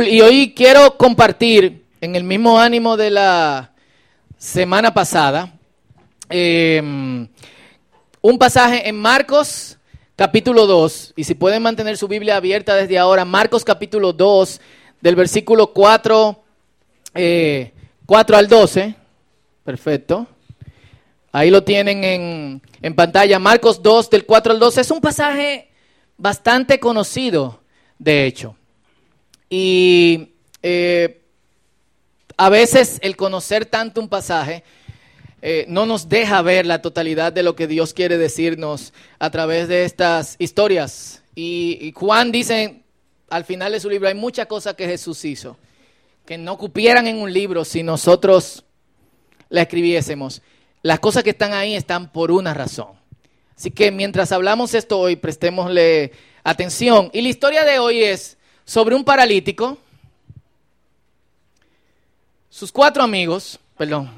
Y hoy quiero compartir, en el mismo ánimo de la semana pasada, eh, un pasaje en Marcos capítulo 2. Y si pueden mantener su Biblia abierta desde ahora, Marcos capítulo 2, del versículo 4, eh, 4 al 12. Perfecto. Ahí lo tienen en, en pantalla. Marcos 2, del 4 al 12. Es un pasaje bastante conocido, de hecho. Y eh, a veces el conocer tanto un pasaje eh, no nos deja ver la totalidad de lo que Dios quiere decirnos a través de estas historias. Y, y Juan dice al final de su libro, hay muchas cosas que Jesús hizo, que no cupieran en un libro si nosotros la escribiésemos. Las cosas que están ahí están por una razón. Así que mientras hablamos esto hoy, prestémosle atención. Y la historia de hoy es sobre un paralítico, sus cuatro amigos, perdón,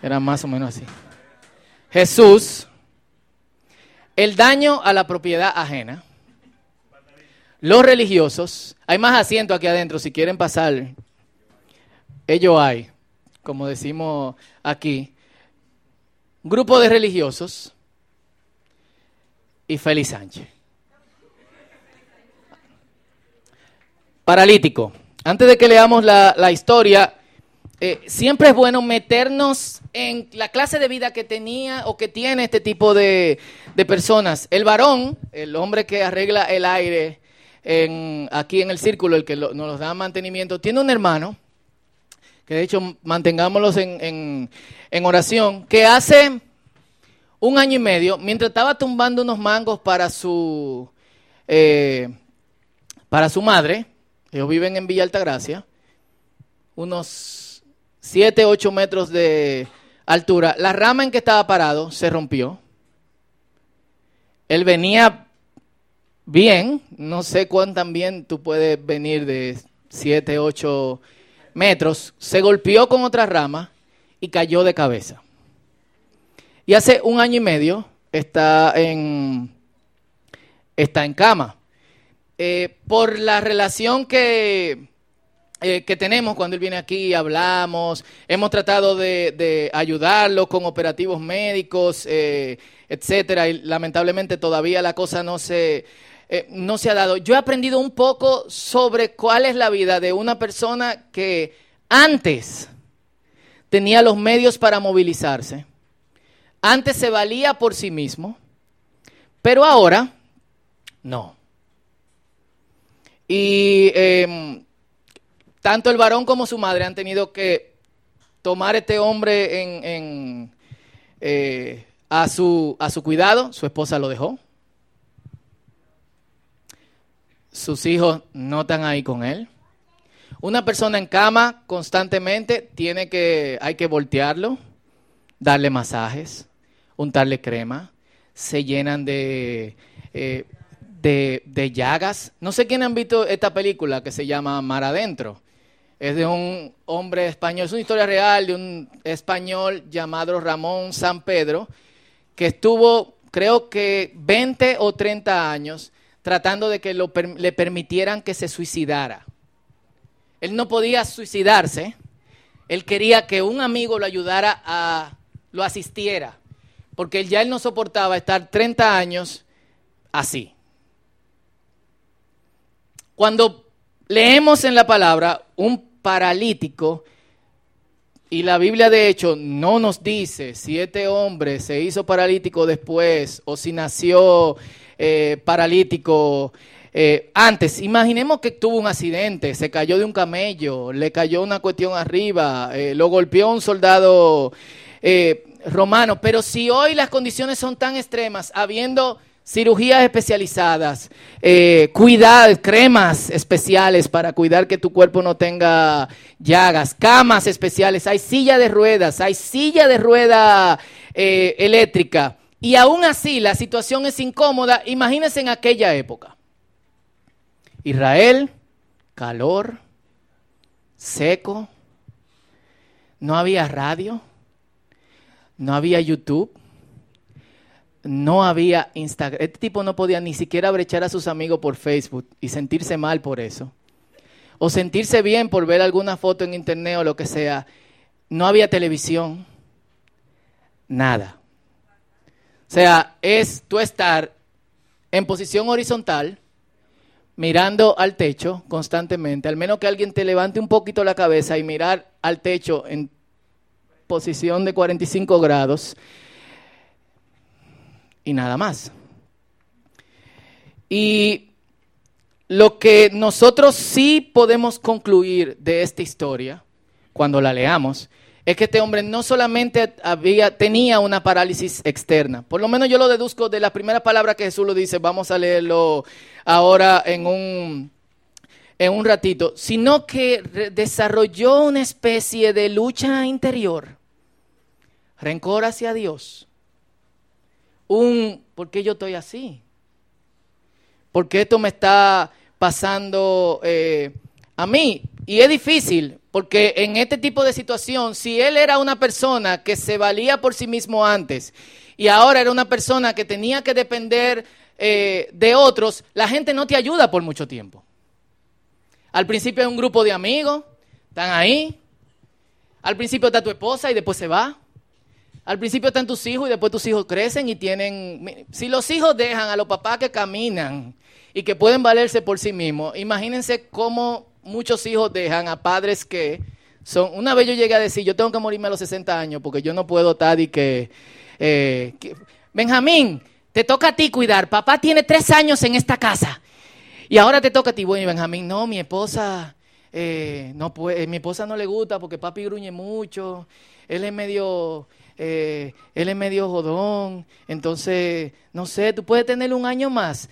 era más o menos así. Jesús, el daño a la propiedad ajena, los religiosos, hay más asiento aquí adentro, si quieren pasar, ellos hay, como decimos aquí, grupo de religiosos y Félix Sánchez. Paralítico. Antes de que leamos la, historia, eh, siempre es bueno meternos en la clase de vida que tenía o que tiene este tipo de, personas. El varón, el hombre que arregla el aire aquí en el círculo, el que lo, nos da mantenimiento, tiene un hermano, que de hecho mantengámoslos en, en, en oración, que hace un año y medio, mientras estaba tumbando unos mangos para su, eh, para su madre, ellos viven en Villa Altagracia, unos 7, 8 metros de altura, la rama en que estaba parado se rompió. Él venía bien, no sé cuán tan bien tú puedes venir de 7, 8 metros, se golpeó con otra rama y cayó de cabeza. Y hace un año y medio está en, está en cama. Eh, por la relación que, eh, que tenemos cuando él viene aquí, hablamos, hemos tratado de, de ayudarlo con operativos médicos, eh, etcétera, y lamentablemente todavía la cosa no se, no se ha dado. Yo he aprendido un poco sobre cuál es la vida de una persona que antes tenía los medios para movilizarse, antes se valía por sí mismo, pero ahora no. Y eh, tanto el varón como su madre han tenido que tomar este hombre en, en, eh, a, su, a su cuidado. Su esposa lo dejó. Sus hijos no están ahí con él. Una persona en cama constantemente tiene que, hay que voltearlo, darle masajes, untarle crema, se llenan de, eh, de, de, llagas. No sé quién han visto esta película que se llama Mar Adentro. Es de un hombre español, es una historia real de un español llamado Ramón San Pedro, que estuvo, creo que 20 o 30 años tratando de que lo, le permitieran que se suicidara. Él no podía suicidarse, él quería que un amigo lo ayudara a, lo asistiera, porque ya él no soportaba estar 30 años así. Cuando leemos en la palabra un paralítico, y la Biblia de hecho no nos dice si este hombre se hizo paralítico después o si nació eh, paralítico eh, antes. Imaginemos que tuvo un accidente, se cayó de un camello, le cayó una cuestión arriba, eh, lo golpeó un soldado romano. Pero si hoy las condiciones son tan extremas, habiendo cirugías especializadas, eh, cremas especiales para cuidar que tu cuerpo no tenga llagas, camas especiales, hay silla de ruedas, hay silla de rueda eh, eléctrica. Y aún así la situación es incómoda, imagínense en aquella época. Israel, calor, seco, no había radio, no había YouTube, no había Instagram. Este tipo no podía ni siquiera brechar a sus amigos por Facebook y sentirse mal por eso. o sentirse bien por ver alguna foto en internet o lo que sea, no había televisión, nada. O sea, es tú estar en posición horizontal, mirando al techo constantemente, al menos que alguien te levante un poquito la cabeza y mirar al techo en posición de 45 grados y nada más. Y lo que nosotros sí podemos concluir de esta historia, cuando la leamos, es que este hombre no solamente había, tenía una parálisis externa, por lo menos yo lo deduzco de la primera palabra que Jesús lo dice, vamos a leerlo ahora en un, en un ratito, sino que desarrolló una especie de lucha interior, rencor hacia Dios, un, ¿por qué yo estoy así? ¿Por qué esto me está pasando eh, a mí? Y es difícil, porque en este tipo de situación, si él era una persona que se valía por sí mismo antes y ahora era una persona que tenía que depender eh, de otros, la gente no te ayuda por mucho tiempo. Al principio es un grupo de amigos, están ahí. Al principio está tu esposa y después se va. Al principio están tus hijos y después tus hijos crecen y tienen... Si los hijos dejan a los papás que caminan y que pueden valerse por sí mismos, imagínense cómo muchos hijos dejan a padres que son... Una vez yo llegué a decir, yo tengo que morirme a los 60 años porque yo no puedo estar y que, eh, Benjamín, te toca a ti cuidar. Papá tiene tres años en esta casa. Y ahora te toca a ti. Bueno, Benjamín, no, mi esposa... Eh, no puede, mi esposa no le gusta porque papi gruñe mucho, él es medio, eh, él es medio jodón, entonces, no sé, tú puedes tener un año más.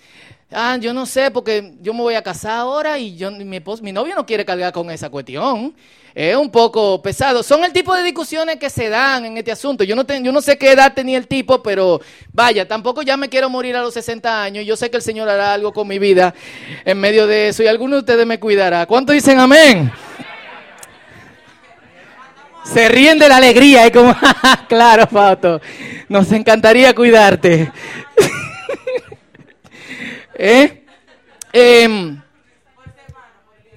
Ah, yo no sé, porque yo me voy a casar ahora y yo, mi, mi novio no quiere cargar con esa cuestión. Es un poco pesado. Son el tipo de discusiones que se dan en este asunto. Yo no, yo no sé qué edad tenía el tipo, pero vaya, tampoco ya me quiero morir a los 60 años. Yo sé que el Señor hará algo con mi vida en medio de eso y alguno de ustedes me cuidará. ¿Cuántos dicen amén? Se ríen de la alegría, y como, claro, Fausto, nos encantaría cuidarte. ¿Eh? Em,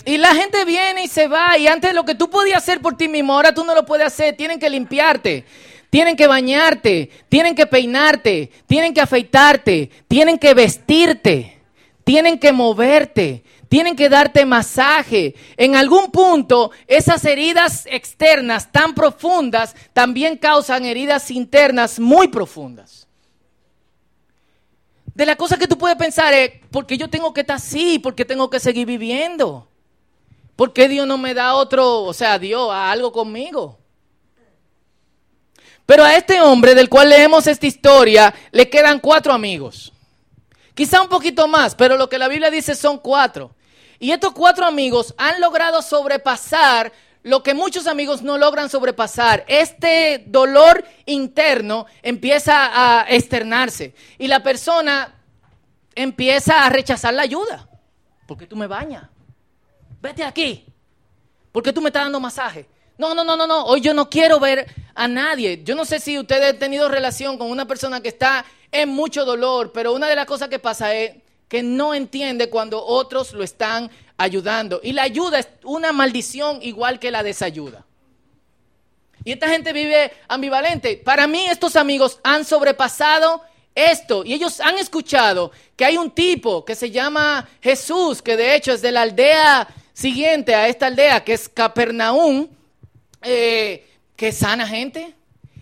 y la gente viene y se va. Y antes lo que tú podías hacer por ti mismo, ahora tú no lo puedes hacer. Tienen que limpiarte. Tienen que bañarte. Tienen que peinarte. Tienen que afeitarte. Tienen que vestirte. Tienen que moverte. Tienen que darte masaje. En algún punto, esas heridas externas tan profundas también causan heridas internas muy profundas. De la cosa que tú puedes pensar es, ¿por qué yo tengo que estar así? ¿Por qué tengo que seguir viviendo? ¿Por qué Dios no me da otro, o sea, Dios, a algo conmigo? Pero a este hombre del cual leemos esta historia le quedan cuatro amigos. Quizá un poquito más, pero lo que la Biblia dice son cuatro. Y estos cuatro amigos han logrado sobrepasar lo que muchos amigos no logran sobrepasar, este dolor interno empieza a externarse y la persona empieza a rechazar la ayuda. ¿Por qué tú me bañas? Vete aquí. ¿Por qué tú me estás dando masaje? No, no, no, no, no. Hoy yo no quiero ver a nadie. Yo no sé si ustedes han tenido relación con una persona que está en mucho dolor, pero una de las cosas que pasa es que no entiende cuando otros lo están ayudando. Y la ayuda es una maldición igual que la desayuda. Y esta gente vive ambivalente. Para mí estos amigos han sobrepasado esto y ellos han escuchado que hay un tipo que se llama Jesús, que de hecho es de la aldea siguiente a esta aldea, que es Capernaum, eh, que sana gente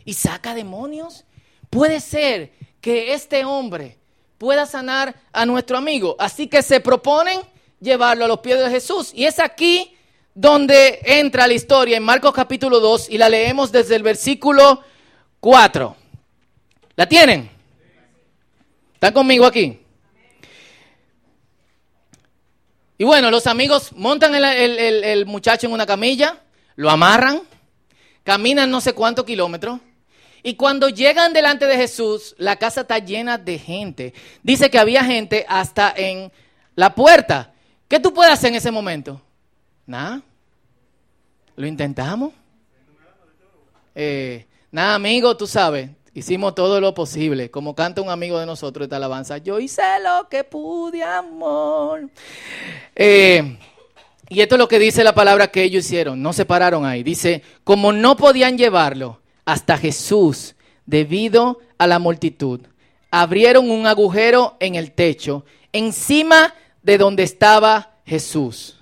y saca demonios. Puede ser que este hombre pueda sanar a nuestro amigo. Así que se proponen llevarlo a los pies de Jesús. Y es aquí donde entra la historia en Marcos capítulo 2 y la leemos desde el versículo 4. ¿La tienen? ¿Están conmigo aquí? Y bueno, los amigos montan el, el, muchacho en una camilla, lo amarran, caminan no sé cuántos kilómetros. Y cuando llegan delante de Jesús, la casa está llena de gente. Dice que había gente hasta en la puerta. ¿Qué tú puedes hacer en ese momento? Nada. ¿Lo intentamos? Eh, nada, amigo, tú sabes, hicimos todo lo posible. Como canta un amigo de nosotros esta alabanza, yo hice lo que pude, amor. Eh, Y esto es lo que dice la palabra que ellos hicieron, no se pararon ahí. Dice, como no podían llevarlo hasta Jesús debido a la multitud, abrieron un agujero en el techo encima de donde estaba Jesús.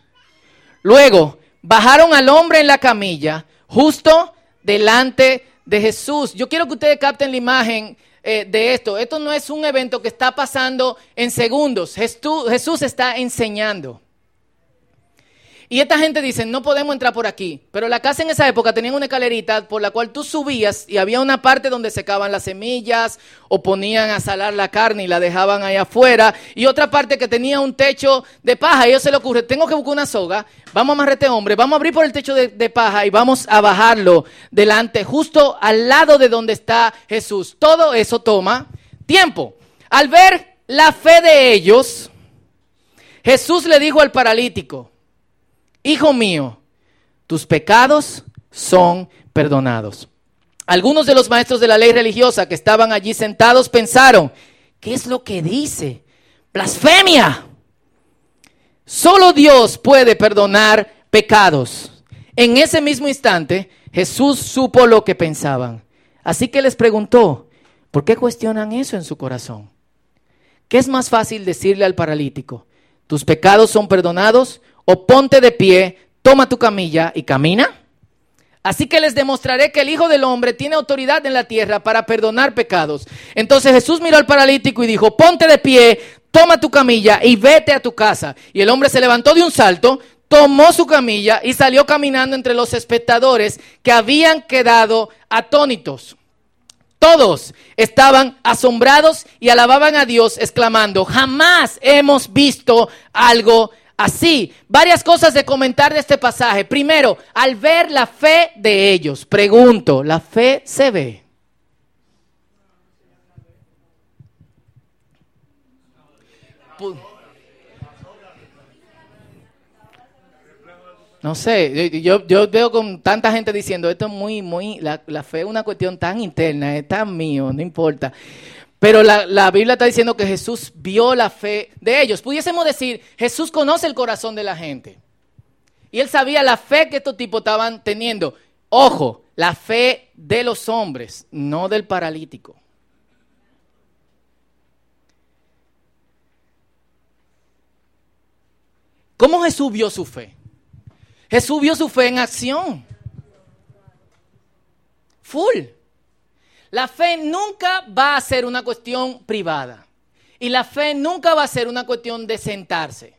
Luego bajaron al hombre en la camilla justo delante de Jesús. Yo quiero que ustedes capten la imagen eh, de esto. Esto no es un evento que está pasando en segundos. Jesús está enseñando. Y esta gente dice, no podemos entrar por aquí. Pero la casa en esa época tenía una escalerita por la cual tú subías y había una parte donde secaban las semillas o ponían a salar la carne y la dejaban ahí afuera. Y otra parte que tenía un techo de paja. Y ellos se le ocurre, tengo que buscar una soga, vamos a amarrar este hombre, vamos a abrir por el techo de paja y vamos a bajarlo delante, justo al lado de donde está Jesús. Todo eso toma tiempo. Al ver la fe de ellos, Jesús le dijo al paralítico, Hijo mío, tus pecados son perdonados. Algunos de los maestros de la ley religiosa que estaban allí sentados pensaron, ¿qué es lo que dice? Blasfemia. Solo Dios puede perdonar pecados. En ese mismo instante, Jesús supo lo que pensaban. Así que les preguntó, ¿por qué cuestionan eso en su corazón? ¿Qué es más fácil decirle al paralítico? ¿Tus pecados son perdonados? O ponte de pie, toma tu camilla y camina. Así que les demostraré que el Hijo del Hombre tiene autoridad en la tierra para perdonar pecados. Entonces Jesús miró al paralítico y dijo, ponte de pie, toma tu camilla y vete a tu casa. Y el hombre se levantó de un salto, tomó su camilla y salió caminando entre los espectadores que habían quedado atónitos. Todos estaban asombrados y alababan a Dios exclamando, jamás hemos visto algo así. Varias cosas de comentar de este pasaje. Primero, al ver la fe de ellos, pregunto, ¿la fe se ve? No sé, yo, yo, veo con tanta gente diciendo, esto es muy, muy, la, la fe es una cuestión tan interna, es tan mío, no importa. Pero la, Biblia está diciendo que Jesús vio la fe de ellos. Pudiésemos decir, Jesús conoce el corazón de la gente. Y él sabía la fe que estos tipos estaban teniendo. Ojo, la fe de los hombres, no del paralítico. ¿Cómo Jesús vio su fe? Jesús vio su fe en acción. Full. La fe nunca va a ser una cuestión privada. Y la fe nunca va a ser una cuestión de sentarse.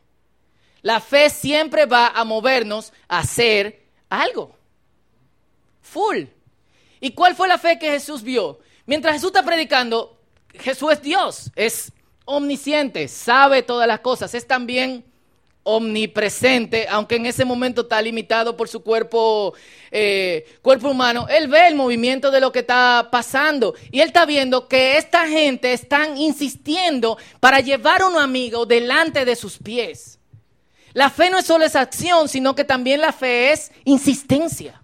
La fe siempre va a movernos a hacer algo. Full. ¿Y cuál fue la fe que Jesús vio? Mientras Jesús está predicando, Jesús es Dios, es omnisciente, sabe todas las cosas, es también omnipresente, aunque en ese momento está limitado por su cuerpo, eh, cuerpo humano, él ve el movimiento de lo que está pasando y él está viendo que esta gente están insistiendo para llevar a un amigo delante de sus pies. La fe no es solo esa acción, sino que también la fe es insistencia.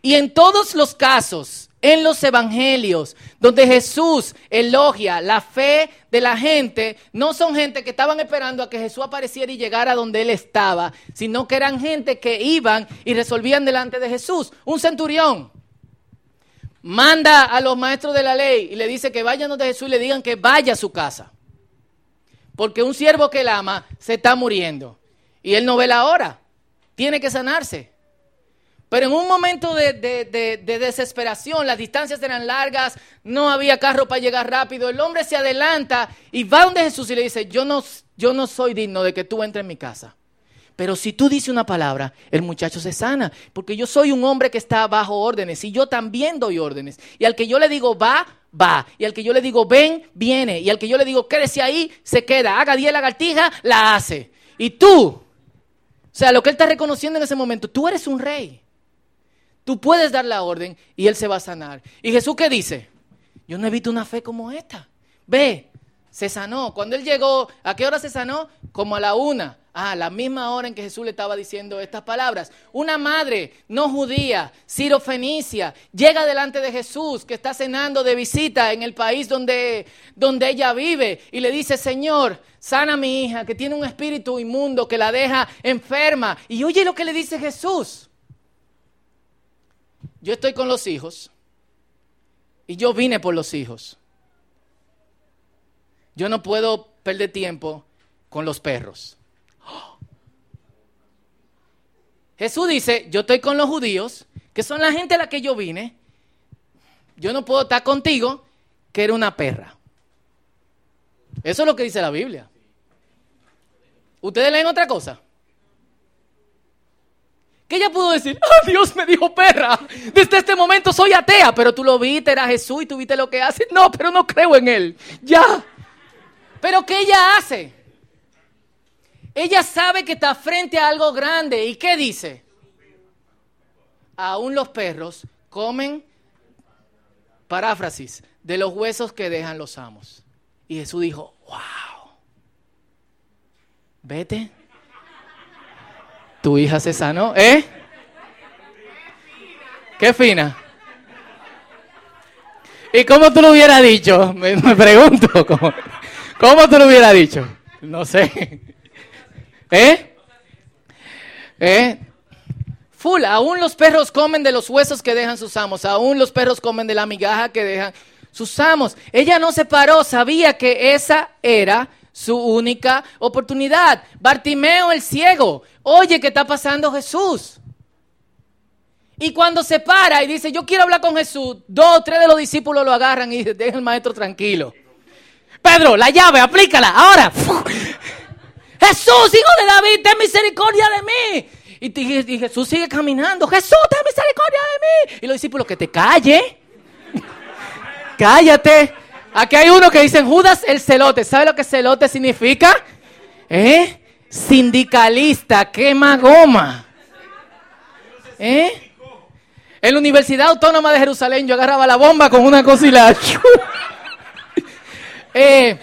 Y en todos los casos, en los evangelios, donde Jesús elogia la fe de la gente, no son gente que estaban esperando a que Jesús apareciera y llegara donde él estaba, sino que eran gente que iban y resolvían delante de Jesús. Un centurión manda a los maestros de la ley y le dice que vayan donde Jesús y le digan que vaya a su casa. Porque un siervo que él ama se está muriendo y él no ve la hora. Tiene que sanarse. Pero en un momento de, desesperación, las distancias eran largas, no había carro para llegar rápido, el hombre se adelanta y va donde Jesús y le dice, yo no, yo no soy digno de que tú entres en mi casa. Pero si tú dices una palabra, el muchacho se sana, porque yo soy un hombre que está bajo órdenes y yo también doy órdenes. Y al que yo le digo va, va. Y al que yo le digo ven, viene. Y al que yo le digo quédese ahí, se queda. Haga diez lagartijas, la hace. Y tú, o sea, lo que él está reconociendo en ese momento, tú eres un rey. Tú puedes dar la orden y Él se va a sanar. ¿Y Jesús qué dice? Yo no he visto una fe como esta. Ve, se sanó. Cuando él llegó, ¿a qué hora se sanó? Como a la una. Ah, la misma hora en que Jesús le estaba diciendo estas palabras. Una madre no judía, Ciro Fenicia, llega delante de Jesús que está cenando de visita en el país donde, donde ella vive y le dice, Señor, sana a mi hija que tiene un espíritu inmundo que la deja enferma. Y oye lo que le dice Jesús. Yo estoy con los hijos y yo vine por los hijos. Yo no puedo perder tiempo con los perros. Jesús dice, yo estoy con los judíos, que son la gente a la que yo vine. Yo no puedo estar contigo, que era una perra. Eso es lo que dice la Biblia. ¿Ustedes leen otra cosa? Ella pudo decir, oh, Dios me dijo perra, desde este momento soy atea, pero tú lo viste, era Jesús y tú viste lo que hace. No, pero no creo en él. Ya. Pero ¿qué ella hace? Ella sabe que está frente a algo grande. ¿Y qué dice? Aún los perros comen, paráfrasis, de los huesos que dejan los amos. Y Jesús dijo, wow, vete. Tu hija se sanó, ¿eh? Qué fina. ¿Y cómo tú lo hubieras dicho? Me, me pregunto. ¿cómo? ¿Cómo te lo hubiera dicho? No sé. ¿Eh? ¿Eh? Full, aún los perros comen de los huesos que dejan sus amos, aún los perros comen de la migaja que dejan sus amos. Ella no se paró, sabía que esa era su única oportunidad. Bartimeo el ciego, oye, ¿qué está pasando Jesús? Y cuando se para y dice, yo quiero hablar con Jesús, dos o tres de los discípulos lo agarran y dejan al maestro tranquilo. Pedro, la llave, aplícala, ahora. Jesús, hijo de David, ten misericordia de mí. Y, Jesús sigue caminando. Jesús, ten misericordia de mí. Y los discípulos, que te calle. Cállate. Aquí hay uno que dice Judas el celote. ¿Sabe lo que celote significa? ¿Eh? Sindicalista, quema goma. ¿Eh? En la Universidad Autónoma de Jerusalén yo agarraba la bomba con una cosa y. Eh,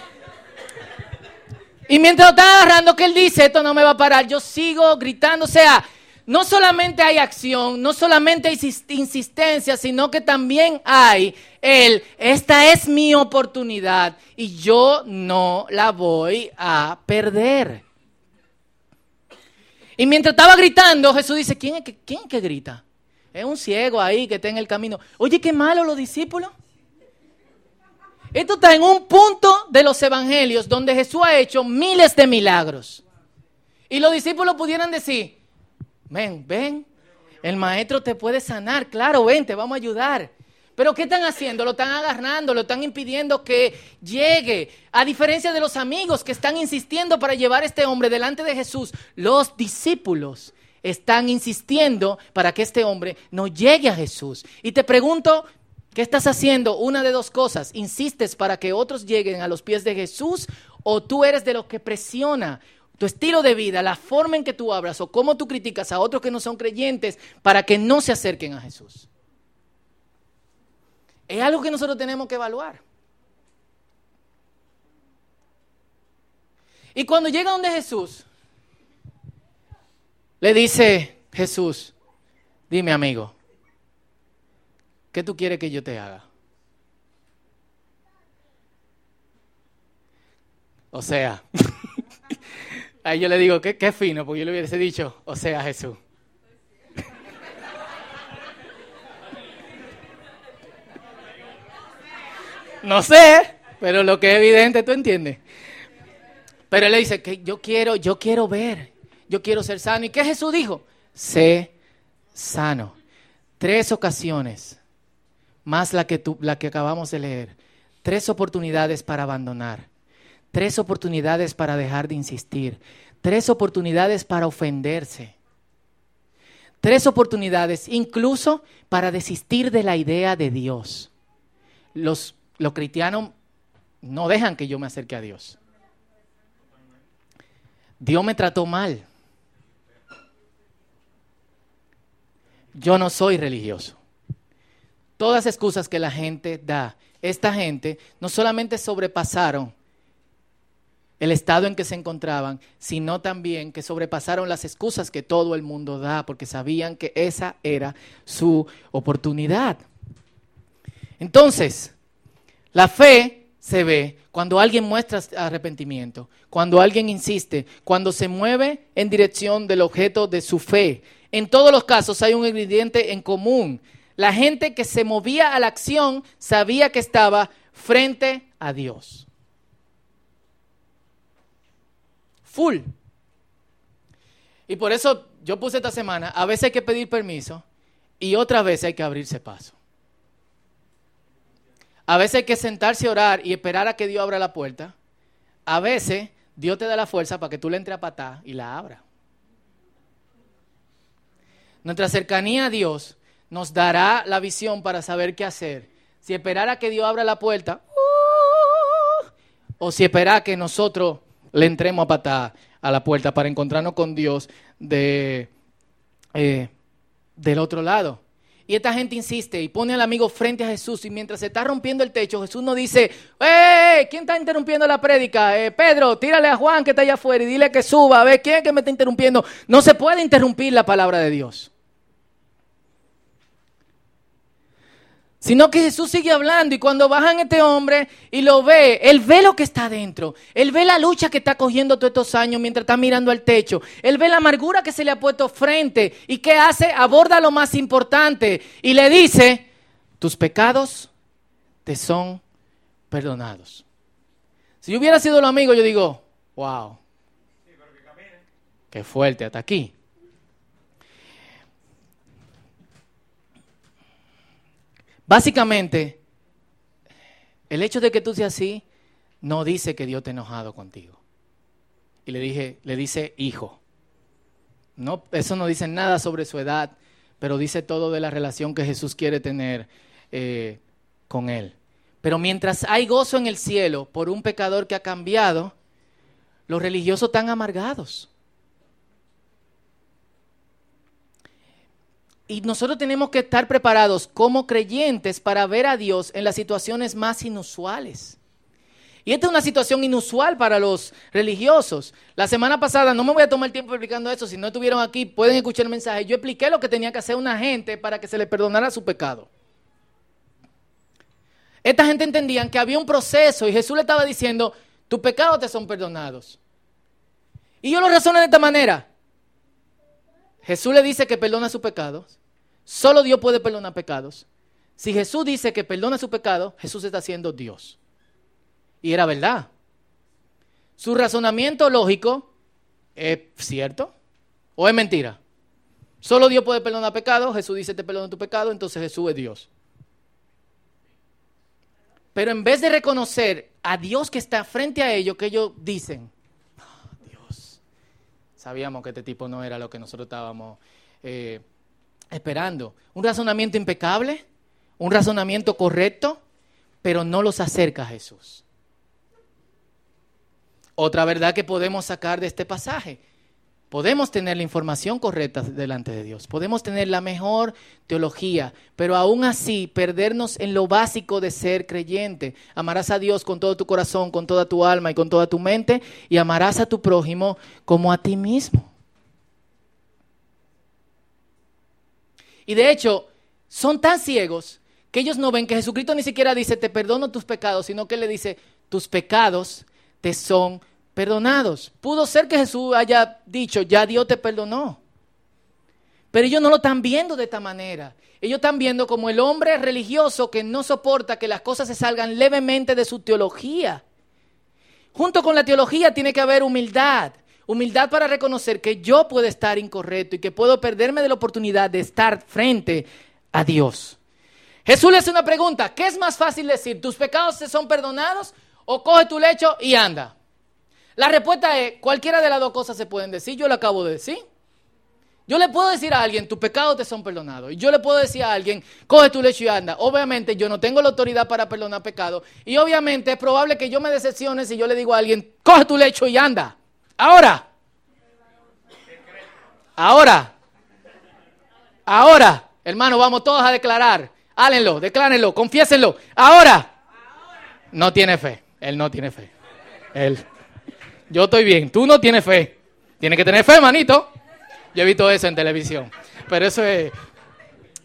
mientras lo está agarrando, que él dice, esto no me va a parar, yo sigo gritando. O sea, no solamente hay acción, no solamente hay insistencia, sino que también hay el, esta es mi oportunidad y yo no la voy a perder. Y mientras estaba gritando, Jesús dice, ¿quién es que, quién es que grita? Es un ciego ahí que está en el camino. Oye, qué malo los discípulos. Esto está en un punto de los evangelios donde Jesús ha hecho miles de milagros. Y los discípulos pudieran decir, ven, ven, el maestro te puede sanar, claro, ven, te vamos a ayudar. Pero ¿qué están haciendo? Lo están agarrando, lo están impidiendo que llegue. A diferencia de los amigos que están insistiendo para llevar a este hombre delante de Jesús, los discípulos están insistiendo para que este hombre no llegue a Jesús. Y te pregunto, ¿Qué estás haciendo? Una de dos cosas. ¿Insistes para que otros lleguen a los pies de Jesús o tú eres de los que presiona tu estilo de vida, la forma en que tú hablas o cómo tú criticas a otros que no son creyentes para que no se acerquen a Jesús? Es algo que nosotros tenemos que evaluar. Y cuando llega donde Jesús, le dice Jesús, dime amigo, ¿Qué tú quieres que yo te haga? O sea, ahí yo le digo, qué, qué fino, porque yo le hubiese dicho, o sea, Jesús. No sé, pero lo que es evidente, tú entiendes. Pero él le dice que yo quiero, yo quiero ver, yo quiero ser sano. ¿Y qué Jesús dijo? Sé sano. Tres ocasiones más la que, la que acabamos de leer. Tres oportunidades para abandonar, tres oportunidades para dejar de insistir, tres oportunidades para ofenderse, tres oportunidades incluso para desistir de la idea de Dios. Los, los cristianos no dejan que yo me acerque a Dios. Dios me trató mal. Yo no soy religioso todas excusas que la gente da. Esta gente no solamente sobrepasaron el estado en que se encontraban, sino también que sobrepasaron las excusas que todo el mundo da, porque sabían que esa era su oportunidad. Entonces, la fe se ve cuando alguien muestra arrepentimiento, cuando alguien insiste, cuando se mueve en dirección del objeto de su fe. En todos los casos hay un ingrediente en común. La gente que se movía a la acción sabía que estaba frente a Dios. Full. Y por eso yo puse esta semana, a veces hay que pedir permiso y otras veces hay que abrirse paso. A veces hay que sentarse a orar y esperar a que Dios abra la puerta. A veces Dios te da la fuerza para que tú le entre a patá y la abra. Nuestra cercanía a Dios nos dará la visión para saber qué hacer. Si esperar a que Dios abra la puerta uh, o si esperar a que nosotros le entremos a patada a la puerta para encontrarnos con Dios de, eh, del otro lado. Y esta gente insiste y pone al amigo frente a Jesús y mientras se está rompiendo el techo, Jesús no dice, ¡Eh! ¿Quién está interrumpiendo la prédica? Eh, Pedro, tírale a Juan que está allá afuera y dile que suba. A ver, ¿quién es que me está interrumpiendo? No se puede interrumpir la palabra de Dios. Sino que Jesús sigue hablando y cuando bajan este hombre y lo ve, él ve lo que está dentro. Él ve la lucha que está cogiendo todos estos años mientras está mirando al techo. Él ve la amargura que se le ha puesto frente. ¿Y qué hace? Aborda lo más importante y le dice, tus pecados te son perdonados. Si yo hubiera sido el amigo, yo digo, wow, qué fuerte hasta aquí. Básicamente, el hecho de que tú seas así no dice que Dios te ha enojado contigo. Y le dije, le dice hijo. No, eso no dice nada sobre su edad, pero dice todo de la relación que Jesús quiere tener eh, con él. Pero mientras hay gozo en el cielo por un pecador que ha cambiado, los religiosos están amargados. Y nosotros tenemos que estar preparados como creyentes para ver a Dios en las situaciones más inusuales. Y esta es una situación inusual para los religiosos. La semana pasada, no me voy a tomar el tiempo explicando eso, si no estuvieron aquí pueden escuchar el mensaje. Yo expliqué lo que tenía que hacer una gente para que se le perdonara su pecado. Esta gente entendían que había un proceso y Jesús le estaba diciendo, tus pecados te son perdonados. Y yo lo razono de esta manera. Jesús le dice que perdona sus pecados. Solo Dios puede perdonar pecados. Si Jesús dice que perdona su pecado, Jesús está siendo Dios. Y era verdad. Su razonamiento lógico es cierto o es mentira. Solo Dios puede perdonar pecados. Jesús dice te perdono tu pecado, entonces Jesús es Dios. Pero en vez de reconocer a Dios que está frente a ellos, que ellos dicen, sabíamos que este tipo no era lo que nosotros estábamos eh, esperando. Un razonamiento impecable, un razonamiento correcto, pero no los acerca a Jesús. Otra verdad que podemos sacar de este pasaje. Podemos tener la información correcta delante de Dios, podemos tener la mejor teología, pero aún así perdernos en lo básico de ser creyente. Amarás a Dios con todo tu corazón, con toda tu alma y con toda tu mente, y amarás a tu prójimo como a ti mismo. Y de hecho, son tan ciegos que ellos no ven que Jesucristo ni siquiera dice, te perdono tus pecados, sino que le dice, tus pecados te son perdonados. Pudo ser que Jesús haya dicho, ya Dios te perdonó. Pero ellos no lo están viendo de esta manera. Ellos están viendo como el hombre religioso que no soporta que las cosas se salgan levemente de su teología. Junto con la teología tiene que haber humildad. Humildad para reconocer que yo puedo estar incorrecto y que puedo perderme de la oportunidad de estar frente a Dios. Jesús le hace una pregunta, ¿qué es más fácil decir? ¿Tus pecados se son perdonados o coge tu lecho y anda? La respuesta es, cualquiera de las dos cosas se pueden decir, yo lo acabo de decir. Yo le puedo decir a alguien, tus pecados te son perdonados. Y yo le puedo decir a alguien, coge tu lecho y anda. Obviamente yo no tengo la autoridad para perdonar pecados. Y obviamente es probable que yo me decepcione si yo le digo a alguien, coge tu lecho y anda. Ahora. Ahora. Ahora. Hermano, vamos todos a declarar. Hálenlo, declárenlo, confiésenlo. Ahora. No tiene fe. Él no tiene fe. Él. Yo estoy bien. Tú no tienes fe. Tienes que tener fe, manito. Yo he visto eso en televisión. Pero eso es,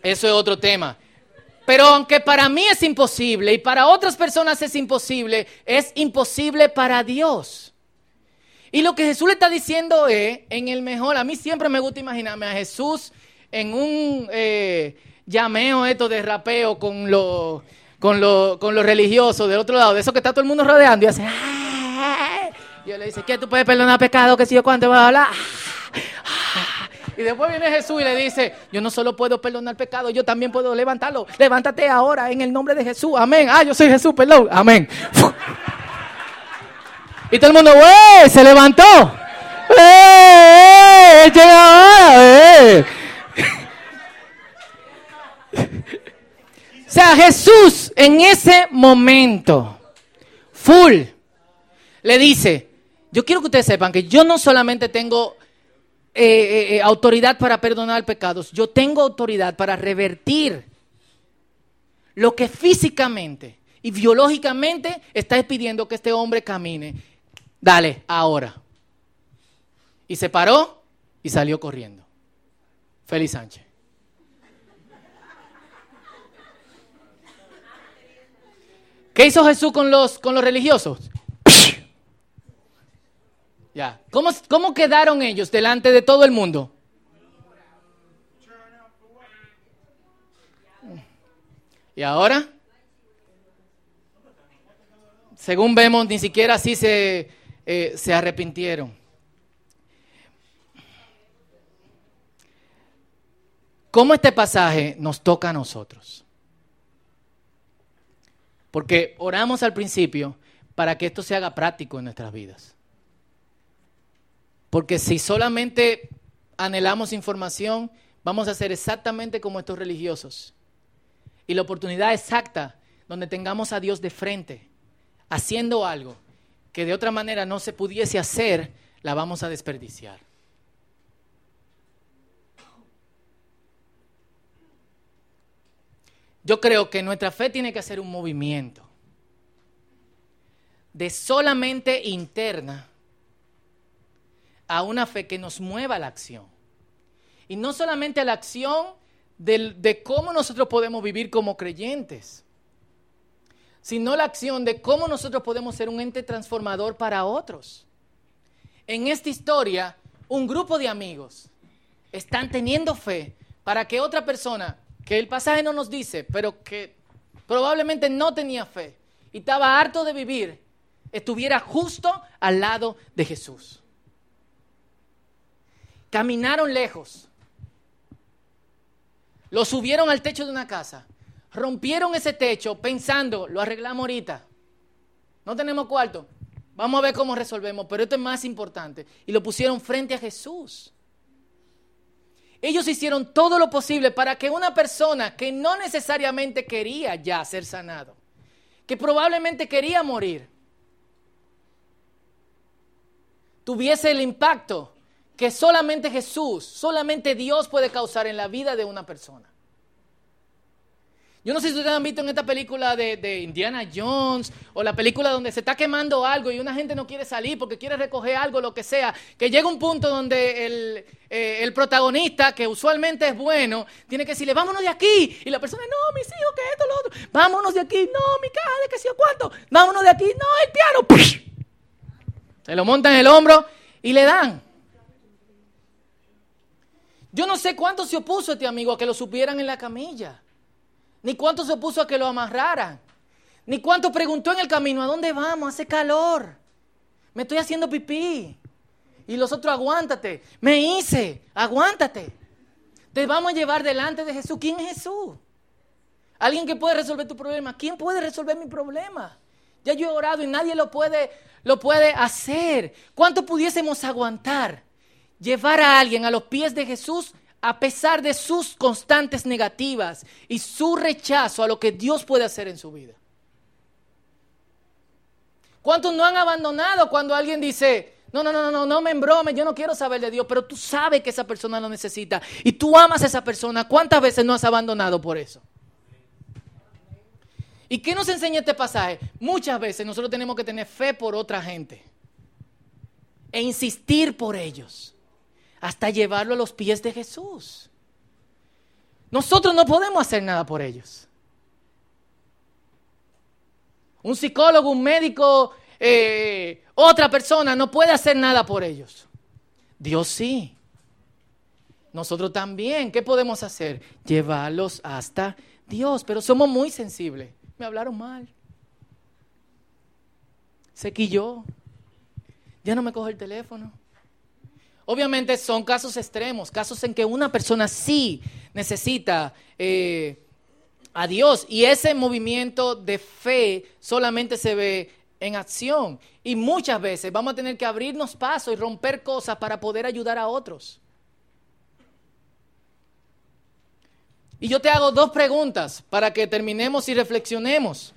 eso es otro tema. Pero aunque para mí es imposible y para otras personas es imposible, es imposible para Dios. Y lo que Jesús le está diciendo es, en el mejor, a mí siempre me gusta imaginarme a Jesús en un eh, llameo esto de rapeo con los con lo, con los religiosos del otro lado, de eso que está todo el mundo rodeando y hace... Y él le dice, ¿qué tú puedes perdonar pecado? ¿Qué si yo cuánto va a hablar? Y después viene Jesús y le dice, yo no solo puedo perdonar pecado, yo también puedo levantarlo. Levántate ahora en el nombre de Jesús. Amén. Ah, yo soy Jesús, perdón. Amén. Y todo el mundo, ¡wey! Se levantó. ¡Eh! ¡Eh! O sea, Jesús en ese momento, full, le dice, yo quiero que ustedes sepan que yo no solamente tengo eh, eh, eh, autoridad para perdonar pecados, yo tengo autoridad para revertir lo que físicamente y biológicamente está pidiendo que este hombre camine. Dale, ahora. Y se paró y salió corriendo. Félix Sánchez. ¿Qué hizo Jesús con los, con los religiosos? ¿Cómo, ¿Cómo quedaron ellos delante de todo el mundo? ¿Y ahora? Según vemos, ni siquiera así se, eh, se arrepintieron. ¿Cómo este pasaje nos toca a nosotros? Porque oramos al principio para que esto se haga práctico en nuestras vidas. Porque si solamente anhelamos información, vamos a ser exactamente como estos religiosos. Y la oportunidad exacta donde tengamos a Dios de frente, haciendo algo que de otra manera no se pudiese hacer, la vamos a desperdiciar. Yo creo que nuestra fe tiene que hacer un movimiento de solamente interna a una fe que nos mueva a la acción. Y no solamente a la acción de, de cómo nosotros podemos vivir como creyentes, sino la acción de cómo nosotros podemos ser un ente transformador para otros. En esta historia, un grupo de amigos están teniendo fe para que otra persona que el pasaje no nos dice, pero que probablemente no tenía fe y estaba harto de vivir, estuviera justo al lado de Jesús. Caminaron lejos, lo subieron al techo de una casa, rompieron ese techo pensando, lo arreglamos ahorita, no tenemos cuarto, vamos a ver cómo resolvemos, pero esto es más importante. Y lo pusieron frente a Jesús. Ellos hicieron todo lo posible para que una persona que no necesariamente quería ya ser sanado, que probablemente quería morir, tuviese el impacto que solamente Jesús, solamente Dios puede causar en la vida de una persona. Yo no sé si ustedes han visto en esta película de, Indiana Jones o la película donde se está quemando algo y una gente no quiere salir porque quiere recoger algo, lo que sea, que llega un punto donde el, eh, el protagonista, que usualmente es bueno, tiene que decirle, vámonos de aquí. Y la persona, no, mis hijos, que esto, lo otro, vámonos de aquí, no, mi caja de que sé cuánto, vámonos de aquí, no, el piano. Se lo montan en el hombro y le dan. Yo no sé cuánto se opuso este amigo a que lo supieran en la camilla ni cuánto se puso a que lo amarraran, ni cuánto preguntó en el camino, ¿a dónde vamos? Hace calor, me estoy haciendo pipí. Y los otros, aguántate, me hice, aguántate. Te vamos a llevar delante de Jesús. ¿Quién es Jesús? Alguien que puede resolver tu problema. ¿Quién puede resolver mi problema? Ya yo he orado y nadie lo puede, lo puede hacer. ¿Cuánto pudiésemos aguantar? Llevar a alguien a los pies de Jesús a pesar de sus constantes negativas y su rechazo a lo que Dios puede hacer en su vida. ¿Cuántos no han abandonado cuando alguien dice, no, no, no, no, no me embrome, yo no quiero saber de Dios, pero tú sabes que esa persona lo necesita y tú amas a esa persona? ¿Cuántas veces no has abandonado por eso? ¿Y qué nos enseña este pasaje? Muchas veces nosotros tenemos que tener fe por otra gente. e insistir por ellos hasta llevarlo a los pies de Jesús. Nosotros no podemos hacer nada por ellos. Un psicólogo, un médico, eh, otra persona no puede hacer nada por ellos. Dios sí. Nosotros también. ¿Qué podemos hacer? Llevarlos hasta Dios. Pero somos muy sensibles. Me hablaron mal. Se quilló. Ya no me coge el teléfono. Obviamente son casos extremos, casos en que una persona sí necesita eh, a Dios y ese movimiento de fe solamente se ve en acción. Y muchas veces vamos a tener que abrirnos paso y romper cosas para poder ayudar a otros. Y yo te hago dos preguntas para que terminemos y reflexionemos.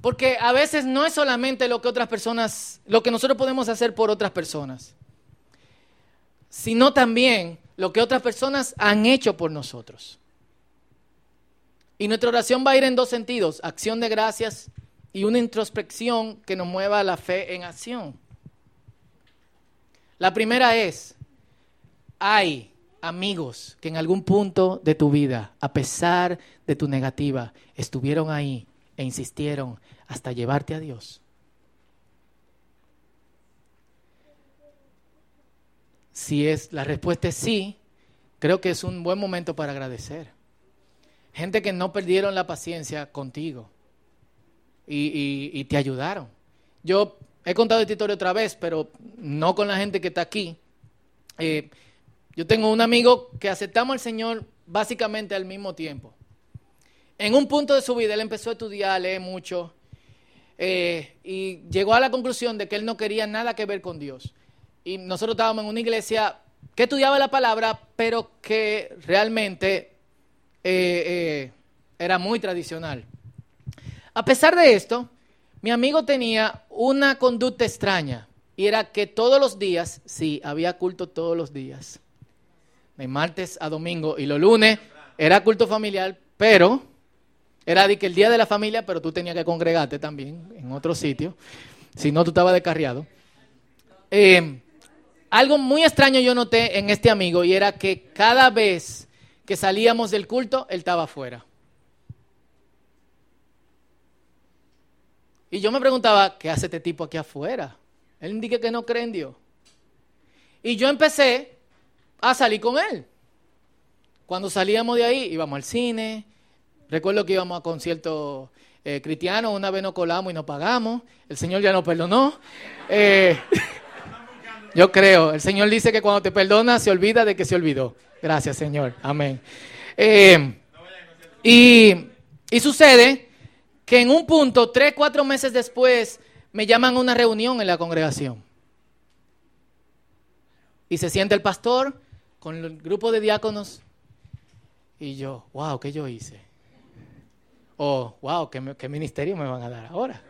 Porque a veces no es solamente lo que otras personas, lo que nosotros podemos hacer por otras personas sino también lo que otras personas han hecho por nosotros. Y nuestra oración va a ir en dos sentidos, acción de gracias y una introspección que nos mueva la fe en acción. La primera es, hay amigos que en algún punto de tu vida, a pesar de tu negativa, estuvieron ahí e insistieron hasta llevarte a Dios. Si es la respuesta es sí, creo que es un buen momento para agradecer. Gente que no perdieron la paciencia contigo y, te ayudaron. Yo he contado esta historia otra vez, pero no con la gente que está aquí. Eh, yo tengo un amigo que aceptamos al Señor básicamente al mismo tiempo. En un punto de su vida él empezó a estudiar, leer mucho eh, y llegó a la conclusión de que él no quería nada que ver con Dios y nosotros estábamos en una iglesia que estudiaba la palabra, pero que realmente eh, eh, era muy tradicional. A pesar de esto, mi amigo tenía una conducta extraña y era que todos los días, sí, había culto todos los días, de martes a domingo y los lunes era culto familiar, pero era de que el día de la familia, pero tú tenías que congregarte también en otro sitio, si no tú estabas descarriado. Eh, algo muy extraño yo noté en este amigo y era que cada vez que salíamos del culto, él estaba afuera. Y yo me preguntaba, ¿qué hace este tipo aquí afuera? Él indica que no cree en Dios. Y yo empecé a salir con él. Cuando salíamos de ahí, íbamos al cine. Recuerdo que íbamos a conciertos eh, cristianos. Una vez nos colamos y nos pagamos. El Señor ya nos perdonó. Eh, Yo creo. El Señor dice que cuando te perdona se olvida de que se olvidó. Gracias, Señor. Amén. Eh, y, sucede que en un punto, tres, cuatro meses después, me llaman a una reunión en la congregación. Y se siente el pastor con el grupo de diáconos. Y yo, wow, ¿qué yo hice? O, wow, ¿qué, ¿qué, ministerio me van a dar ahora?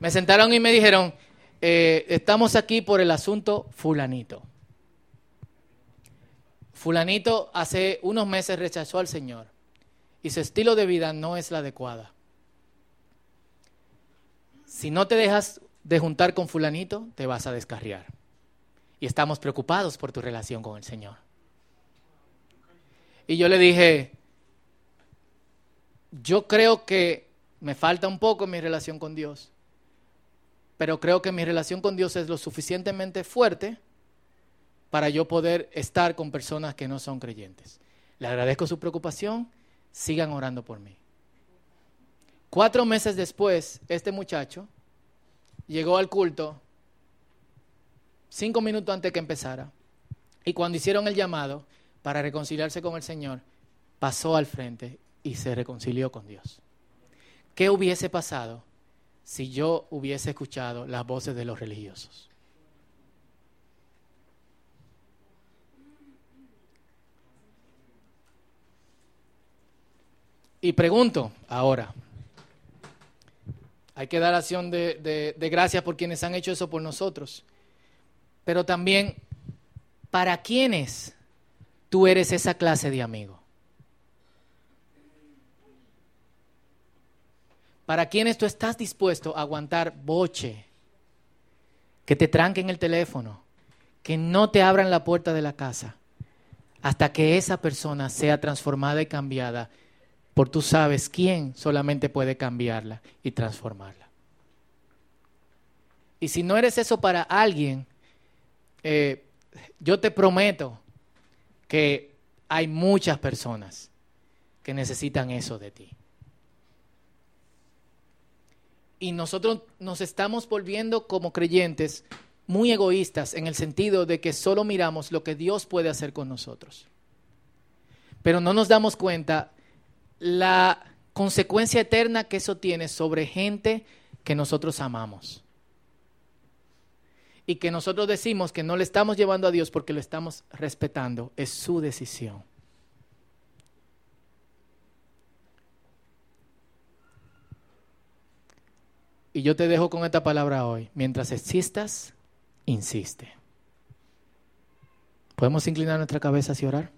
Me sentaron y me dijeron, eh, estamos aquí por el asunto fulanito. Fulanito hace unos meses rechazó al Señor y su estilo de vida no es la adecuada. Si no te dejas de juntar con fulanito, te vas a descarriar. Y estamos preocupados por tu relación con el Señor. Y yo le dije, yo creo que me falta un poco mi relación con Dios pero creo que mi relación con Dios es lo suficientemente fuerte para yo poder estar con personas que no son creyentes. Le agradezco su preocupación, sigan orando por mí. Cuatro meses después, este muchacho llegó al culto cinco minutos antes que empezara y cuando hicieron el llamado para reconciliarse con el Señor, pasó al frente y se reconcilió con Dios. ¿Qué hubiese pasado si yo hubiese escuchado las voces de los religiosos. Y pregunto ahora, hay que dar acción de, de, gracias por quienes han hecho eso por nosotros, pero también, ¿para quiénes tú eres esa clase de amigo? Para quienes tú estás dispuesto a aguantar boche, que te tranquen el teléfono, que no te abran la puerta de la casa, hasta que esa persona sea transformada y cambiada por tú sabes quién solamente puede cambiarla y transformarla. Y si no eres eso para alguien, eh, yo te prometo que hay muchas personas que necesitan eso de ti. Y nosotros nos estamos volviendo como creyentes muy egoístas en el sentido de que solo miramos lo que Dios puede hacer con nosotros. Pero no nos damos cuenta la consecuencia eterna que eso tiene sobre gente que nosotros amamos. Y que nosotros decimos que no le estamos llevando a Dios porque lo estamos respetando. Es su decisión. Y yo te dejo con esta palabra hoy. Mientras existas, insiste. ¿Podemos inclinar nuestra cabeza y orar?